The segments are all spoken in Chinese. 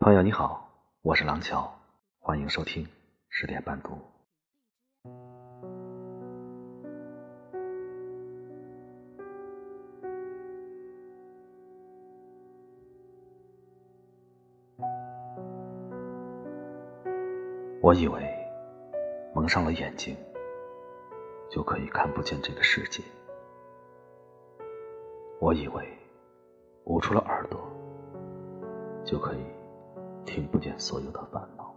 朋友你好，我是廊桥，欢迎收听十点半读。我以为蒙上了眼睛就可以看不见这个世界，我以为捂住了耳朵就可以听不见所有的烦恼，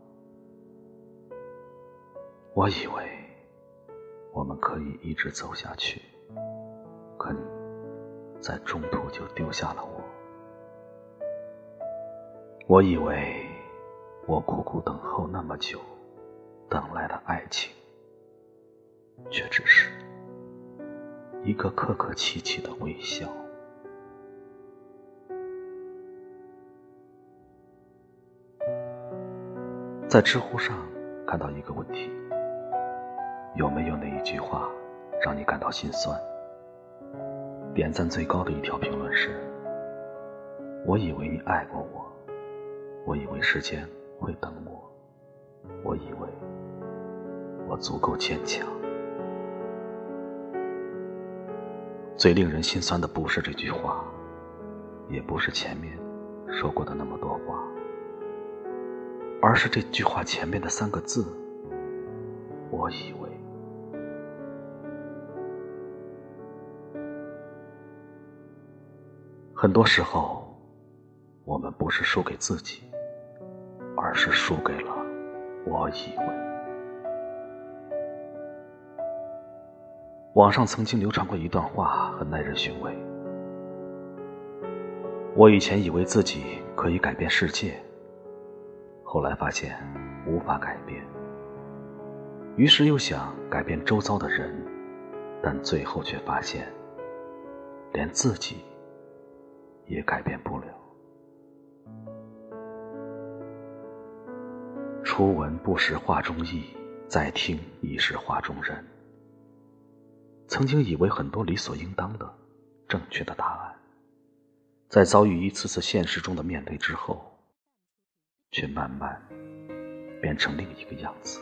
我以为我们可以一直走下去，可你在中途就丢下了我，我以为我苦苦等候那么久。等来的爱情，却只是一个客客气气的微笑。在知乎上看到一个问题：有没有哪一句话让你感到心酸？点赞最高的一条评论是：“我以为你爱过我，我以为时间会等我，我以为……”我足够坚强。最令人心酸的不是这句话，也不是前面说过的那么多话，而是这句话前面的三个字：我以为。很多时候，我们不是输给自己，而是输给了我以为。网上曾经流传过一段话，很耐人寻味。我以前以为自己可以改变世界，后来发现无法改变，于是又想改变周遭的人，但最后却发现，连自己也改变不了。初闻不识画中意，再听已是画中人。曾经以为很多理所应当的、正确的答案，在遭遇一次次现实中的面对之后，却慢慢变成另一个样子。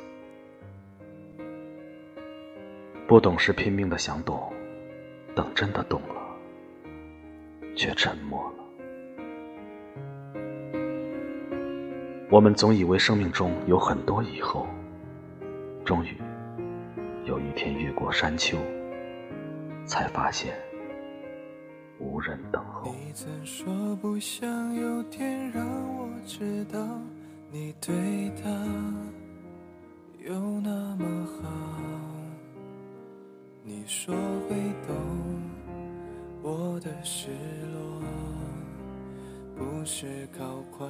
不懂时拼命的想懂，等真的懂了，却沉默了。我们总以为生命中有很多以后，终于有一天越过山丘。才发现无人等候。你曾说不想有天让我知道你对他有那么好。你说会懂我的失落，不是靠宽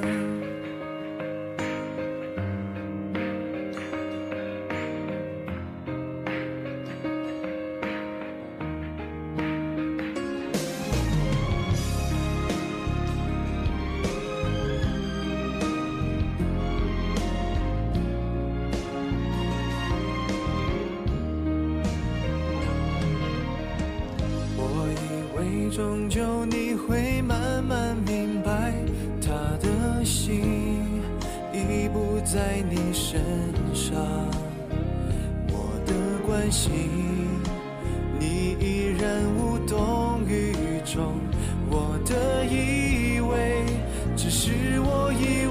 久你会慢慢明白，他的心已不在你身上。我的关心，你依然无动于衷。我的以为，只是我以为。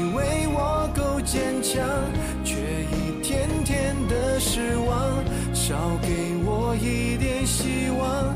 坚强，却一天天的失望，少给我一点希望，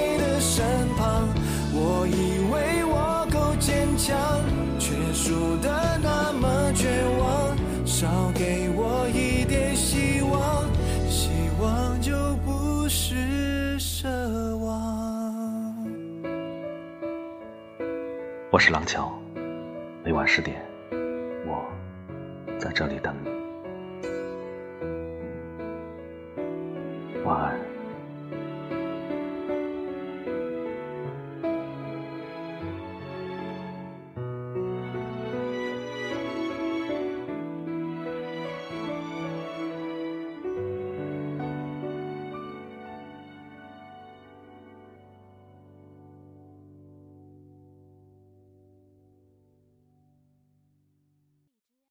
我是廊桥，每晚十点，我在这里等你。晚安。